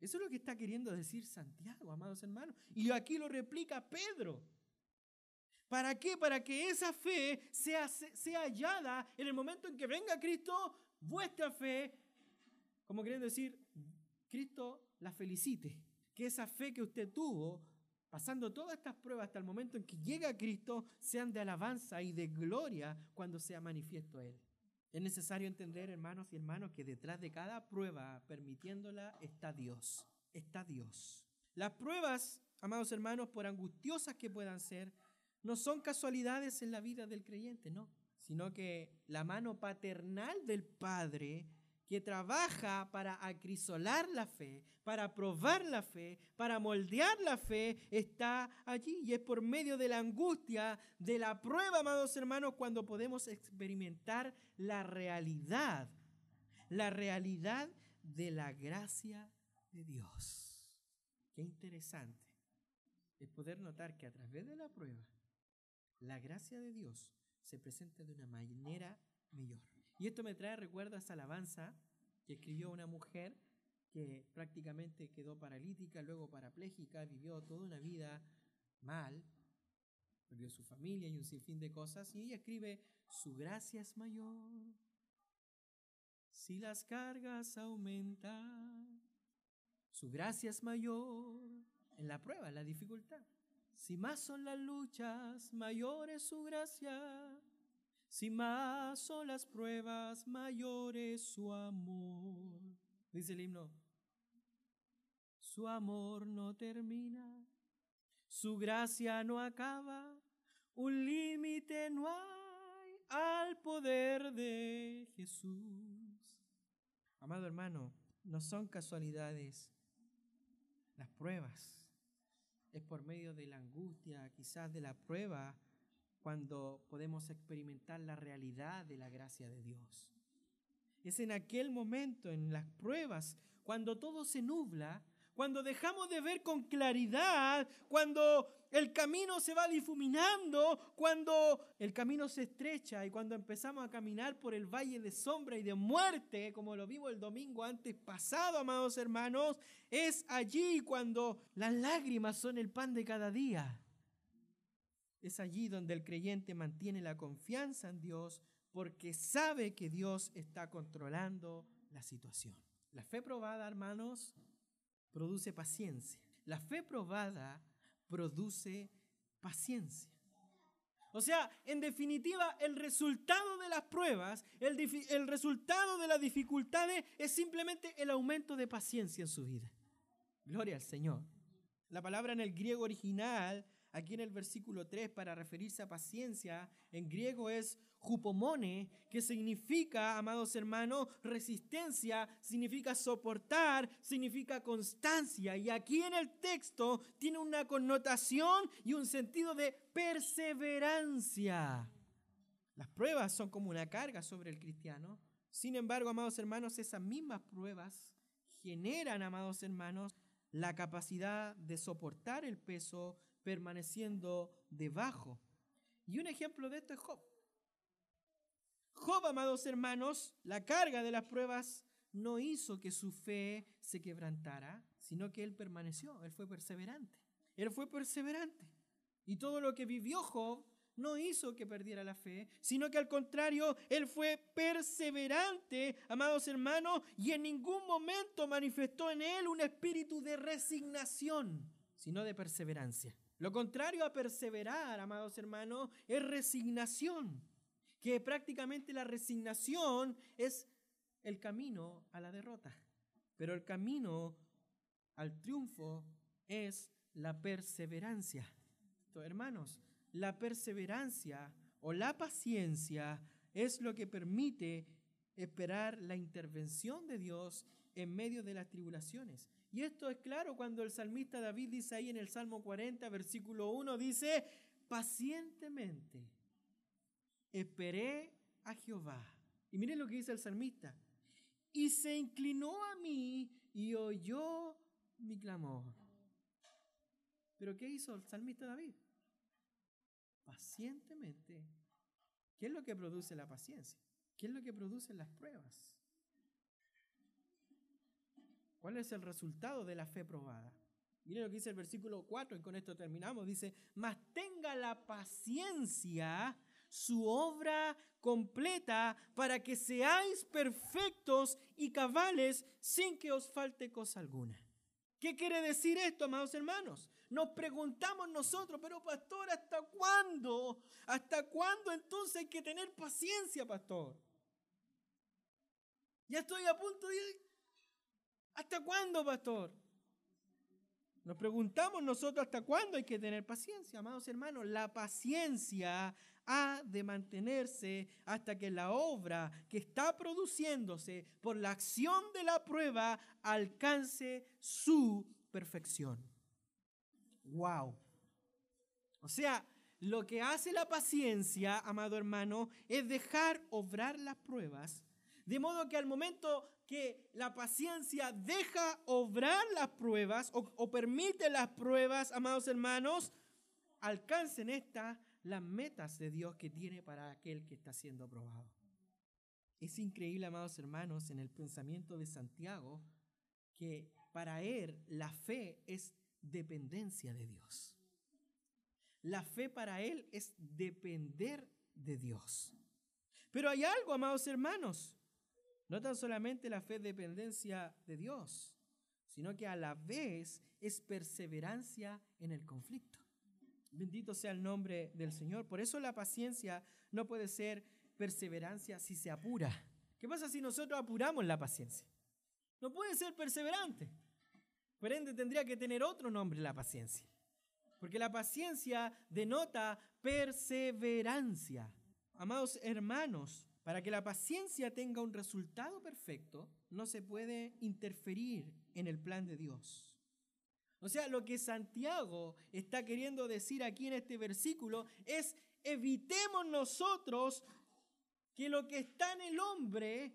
Eso es lo que está queriendo decir Santiago, amados hermanos. Y aquí lo replica Pedro. ¿Para qué? Para que esa fe sea, sea hallada en el momento en que venga Cristo vuestra fe, como quieren decir, Cristo la felicite. Que esa fe que usted tuvo, pasando todas estas pruebas hasta el momento en que llega Cristo, sean de alabanza y de gloria cuando sea manifiesto Él. Es necesario entender, hermanos y hermanos, que detrás de cada prueba, permitiéndola, está Dios. Está Dios. Las pruebas, amados hermanos, por angustiosas que puedan ser, no son casualidades en la vida del creyente, no sino que la mano paternal del Padre que trabaja para acrisolar la fe, para probar la fe, para moldear la fe, está allí. Y es por medio de la angustia, de la prueba, amados hermanos, cuando podemos experimentar la realidad, la realidad de la gracia de Dios. Qué interesante es poder notar que a través de la prueba la gracia de Dios se presenta de una manera mayor. Y esto me trae recuerdo a esa alabanza que escribió una mujer que prácticamente quedó paralítica, luego parapléjica, vivió toda una vida mal, perdió su familia y un sinfín de cosas, y ella escribe, su gracia es mayor. Si las cargas aumentan, su gracia es mayor en la prueba, en la dificultad. Si más son las luchas, mayor es su gracia. Si más son las pruebas, mayor es su amor. Dice el himno. Su amor no termina, su gracia no acaba, un límite no hay al poder de Jesús. Amado hermano, no son casualidades las pruebas. Es por medio de la angustia, quizás de la prueba, cuando podemos experimentar la realidad de la gracia de Dios. Es en aquel momento, en las pruebas, cuando todo se nubla, cuando dejamos de ver con claridad, cuando el camino se va difuminando, cuando el camino se estrecha y cuando empezamos a caminar por el valle de sombra y de muerte, como lo vimos el domingo antes pasado, amados hermanos, es allí cuando las lágrimas son el pan de cada día. Es allí donde el creyente mantiene la confianza en Dios porque sabe que Dios está controlando la situación. La fe probada, hermanos, produce paciencia. La fe probada produce paciencia. O sea, en definitiva, el resultado de las pruebas, el, el, resultado de las dificultades es simplemente el aumento de paciencia en su vida. Gloria al Señor. La palabra en el griego original, aquí en el versículo 3, para referirse a paciencia, en griego es Jupomone, que significa, amados hermanos, resistencia, significa soportar, significa constancia. Y aquí en el texto tiene una connotación y un sentido de perseverancia. Las pruebas son como una carga sobre el cristiano. Sin embargo, amados hermanos, esas mismas pruebas generan, amados hermanos, la capacidad de soportar el peso permaneciendo debajo. Y un ejemplo de esto es Job. Job, amados hermanos, la carga de las pruebas no hizo que su fe se quebrantara, sino que él permaneció, él fue perseverante. Él fue perseverante. Y todo lo que vivió Job no hizo que perdiera la fe, sino que al contrario, él fue perseverante, amados hermanos, y en ningún momento manifestó en él un espíritu de resignación, sino de perseverancia. Lo contrario a perseverar, amados hermanos, es resignación que prácticamente la resignación es el camino a la derrota, pero el camino al triunfo es la perseverancia. Entonces, hermanos, la perseverancia o la paciencia es lo que permite esperar la intervención de Dios en medio de las tribulaciones. Y esto es claro cuando el salmista David dice ahí en el Salmo 40, versículo 1, dice, pacientemente esperé a Jehová. Y miren lo que dice el salmista. Y se inclinó a mí y oyó mi clamor. Pero ¿qué hizo el salmista David? Pacientemente. ¿Qué es lo que produce la paciencia? ¿Qué es lo que producen las pruebas? ¿Cuál es el resultado de la fe probada? Miren lo que dice el versículo 4 y con esto terminamos. Dice, mas tenga la paciencia su obra completa para que seáis perfectos y cabales sin que os falte cosa alguna. ¿Qué quiere decir esto, amados hermanos? Nos preguntamos nosotros, pero pastor, ¿hasta cuándo? ¿Hasta cuándo entonces hay que tener paciencia, pastor? Ya estoy a punto de... ¿Hasta cuándo, pastor? Nos preguntamos nosotros hasta cuándo hay que tener paciencia, amados hermanos. La paciencia ha de mantenerse hasta que la obra que está produciéndose por la acción de la prueba alcance su perfección. Wow. O sea, lo que hace la paciencia, amado hermano, es dejar obrar las pruebas, de modo que al momento que la paciencia deja obrar las pruebas o, permite las pruebas, amados hermanos, alcancen esta las metas de Dios que tiene para aquel que está siendo probado. Es increíble, amados hermanos, en el pensamiento de Santiago, que para él la fe es dependencia de Dios. La fe para él es depender de Dios. Pero hay algo, amados hermanos. No tan solamente la fe dependencia de Dios, sino que a la vez es perseverancia en el conflicto. Bendito sea el nombre del Señor. Por eso la paciencia no puede ser perseverancia si se apura. ¿Qué pasa si nosotros apuramos la paciencia? No puede ser perseverante. Por ende, tendría que tener otro nombre la paciencia. Porque la paciencia denota perseverancia. Amados hermanos, para que la paciencia tenga un resultado perfecto, no se puede interferir en el plan de Dios. O sea, lo que Santiago está queriendo decir aquí en este versículo es evitemos nosotros que lo que está en el hombre,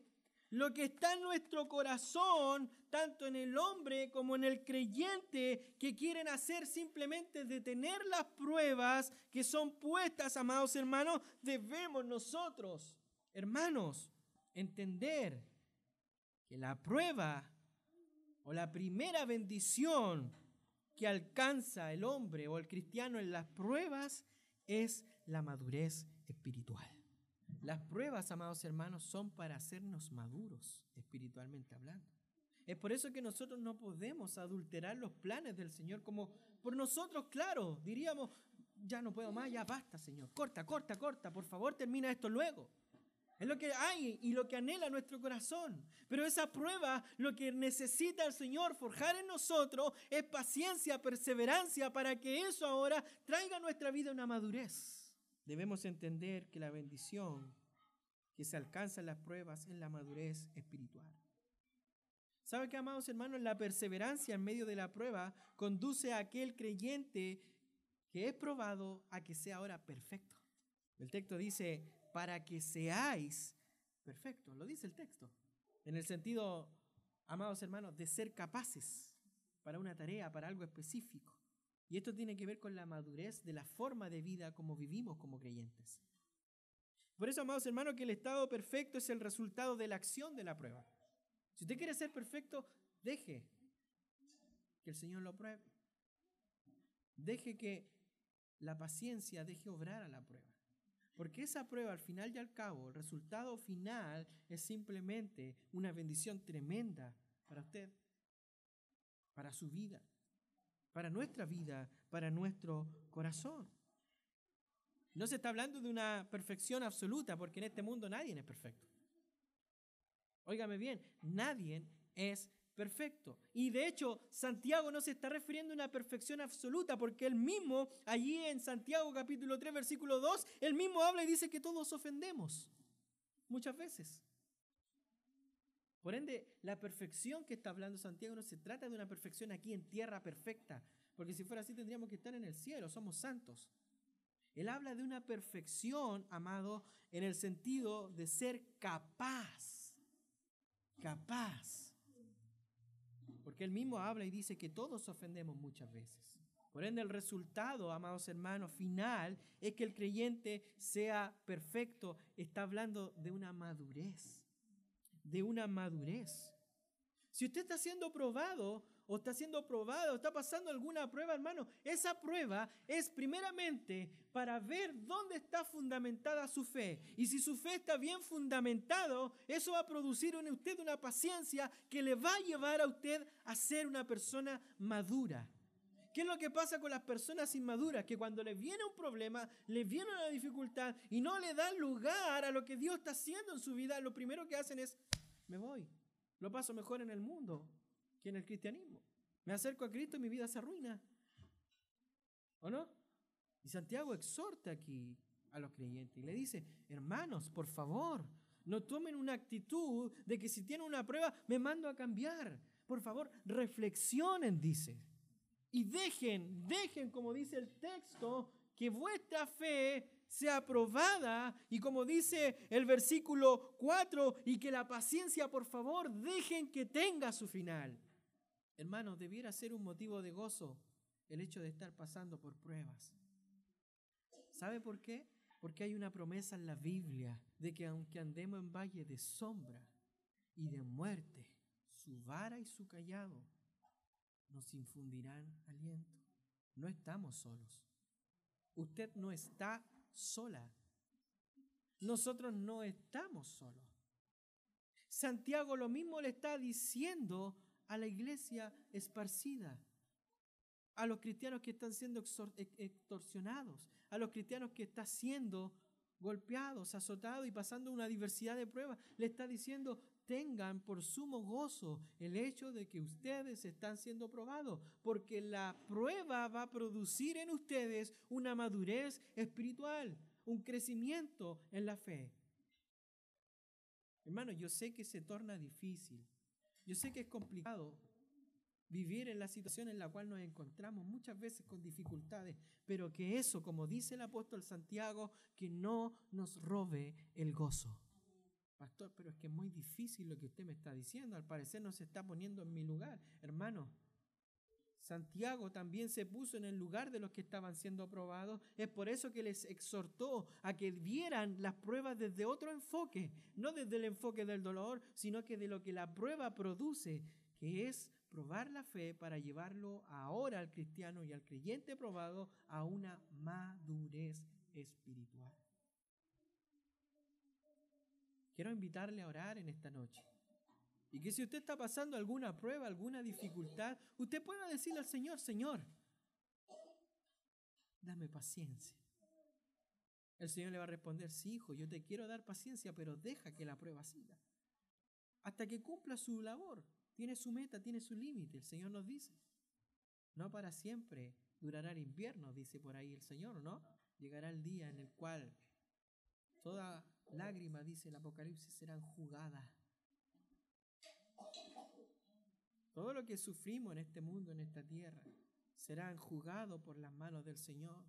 lo que está en nuestro corazón, tanto en el hombre como en el creyente, que quieren hacer simplemente detener las pruebas que son puestas, amados hermanos, debemos nosotros, hermanos, entender que la prueba o la primera bendición que alcanza el hombre o el cristiano en las pruebas es la madurez espiritual. Las pruebas, amados hermanos, son para hacernos maduros espiritualmente hablando. Es por eso que nosotros no podemos adulterar los planes del Señor como por nosotros, claro, diríamos, ya no puedo más, ya basta, Señor. Corta, corta, corta, por favor, termina esto luego. Es lo que hay y lo que anhela nuestro corazón. Pero esa prueba, lo que necesita el Señor forjar en nosotros es paciencia, perseverancia para que eso ahora traiga a nuestra vida una madurez. Debemos entender que la bendición que se alcanza en las pruebas es la madurez espiritual. ¿Sabe qué, amados hermanos? La perseverancia en medio de la prueba conduce a aquel creyente que es probado a que sea ahora perfecto. El texto dice, para que seáis perfectos. Lo dice el texto. En el sentido, amados hermanos, de ser capaces para una tarea, para algo específico. Y esto tiene que ver con la madurez de la forma de vida como vivimos como creyentes. Por eso, amados hermanos, que el estado perfecto es el resultado de la acción de la prueba. Si usted quiere ser perfecto, deje que el Señor lo pruebe. Deje que la paciencia deje obrar a la prueba. Porque esa prueba al final y al cabo, el resultado final es simplemente una bendición tremenda para usted, para su vida, para nuestra vida, para nuestro corazón. No se está hablando de una perfección absoluta, porque en este mundo nadie es perfecto. Óigame bien, nadie es perfecto. Y de hecho, Santiago no se está refiriendo a una perfección absoluta, porque él mismo, allí en Santiago capítulo 3, versículo 2, él mismo habla y dice que todos ofendemos, muchas veces. Por ende, la perfección que está hablando Santiago no se trata de una perfección aquí en tierra perfecta, porque si fuera así tendríamos que estar en el cielo, somos santos. Él habla de una perfección, amado, en el sentido de ser capaz, capaz porque él mismo habla y dice que todos ofendemos muchas veces. Por ende, el resultado, amados hermanos, final es que el creyente sea perfecto. Está hablando de una madurez, de una madurez. Si usted está siendo probado o está siendo probado, o está pasando alguna prueba, hermano, esa prueba es primeramente para ver dónde está fundamentada su fe. Y si su fe está bien fundamentado, eso va a producir en usted una paciencia que le va a llevar a usted a ser una persona madura. ¿Qué es lo que pasa con las personas inmaduras? Que cuando les viene un problema, les viene una dificultad y no le dan lugar a lo que Dios está haciendo en su vida, lo primero que hacen es, me voy, lo paso mejor en el mundo, en el cristianismo. Me acerco a Cristo y mi vida se arruina. ¿O no? Y Santiago exhorta aquí a los creyentes y le dice, hermanos, por favor, no tomen una actitud de que si tienen una prueba me mando a cambiar. Por favor, reflexionen, dice. Y dejen, dejen, como dice el texto, que vuestra fe sea aprobada y como dice el versículo 4, y que la paciencia, por favor, dejen que tenga su final. Hermanos, debiera ser un motivo de gozo el hecho de estar pasando por pruebas. ¿Sabe por qué? Porque hay una promesa en la Biblia de que aunque andemos en valle de sombra y de muerte, su vara y su callado nos infundirán aliento. No estamos solos. Usted no está sola. Nosotros no estamos solos. Santiago lo mismo le está diciendo a la iglesia esparcida, a los cristianos que están siendo extorsionados, a los cristianos que están siendo golpeados, azotados y pasando una diversidad de pruebas. Le está diciendo, tengan por sumo gozo el hecho de que ustedes están siendo probados, porque la prueba va a producir en ustedes una madurez espiritual, un crecimiento en la fe. Hermano, yo sé que se torna difícil, yo sé que es complicado vivir en la situación en la cual nos encontramos muchas veces con dificultades, pero que eso, como dice el apóstol Santiago, que no nos robe el gozo. Pastor, pero es que es muy difícil lo que usted me está diciendo, al parecer no se está poniendo en mi lugar. Hermano, Santiago también se puso en el lugar de los que estaban siendo aprobados. Es por eso que les exhortó a que vieran las pruebas desde otro enfoque, no desde el enfoque del dolor, sino que de lo que la prueba produce, que es probar la fe para llevarlo ahora al cristiano y al creyente probado a una madurez espiritual. Quiero invitarle a orar en esta noche. Y que si usted está pasando alguna prueba, alguna dificultad, usted pueda decirle al Señor, Señor, dame paciencia. El Señor le va a responder, sí, hijo, yo te quiero dar paciencia, pero deja que la prueba siga. Hasta que cumpla su labor. Tiene su meta, tiene su límite, el Señor nos dice. No para siempre durará el invierno, dice por ahí el Señor, ¿no? Llegará el día en el cual toda lágrima, dice el Apocalipsis, será enjugada Todo lo que sufrimos en este mundo, en esta tierra, será enjugado por las manos del Señor.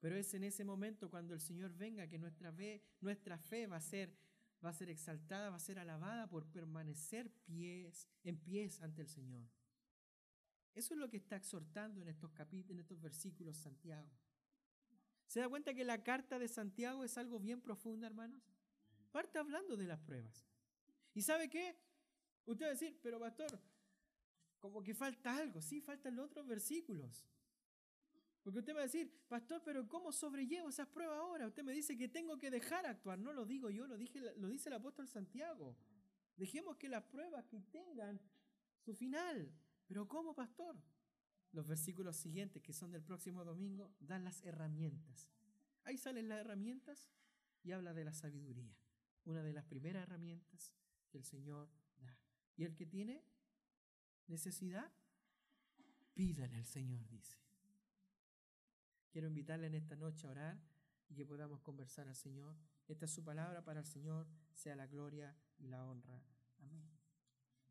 Pero es en ese momento cuando el Señor venga que nuestra fe, nuestra fe va a ser va a ser exaltada, va a ser alabada por permanecer pies en pies ante el Señor. Eso es lo que está exhortando en estos capítulos, en estos versículos Santiago. ¿Se da cuenta que la carta de Santiago es algo bien profundo, hermanos? Parte hablando de las pruebas. ¿Y sabe qué? Usted va a decir, pero pastor, como que falta algo, sí, faltan los otros versículos. Porque usted va a decir, pastor, pero ¿cómo sobrellevo esas pruebas ahora? Usted me dice que tengo que dejar actuar. No lo digo yo, lo, lo dice el apóstol Santiago. Dejemos que las pruebas que tengan su final. Pero ¿cómo, pastor? Los versículos siguientes, que son del próximo domingo, dan las herramientas. Ahí salen las herramientas y habla de la sabiduría. Una de las primeras herramientas que el Señor. Y el que tiene necesidad, pídale al Señor, dice. Quiero invitarle en esta noche a orar y que podamos conversar al Señor. Esta es su palabra para el Señor, sea la gloria y la honra.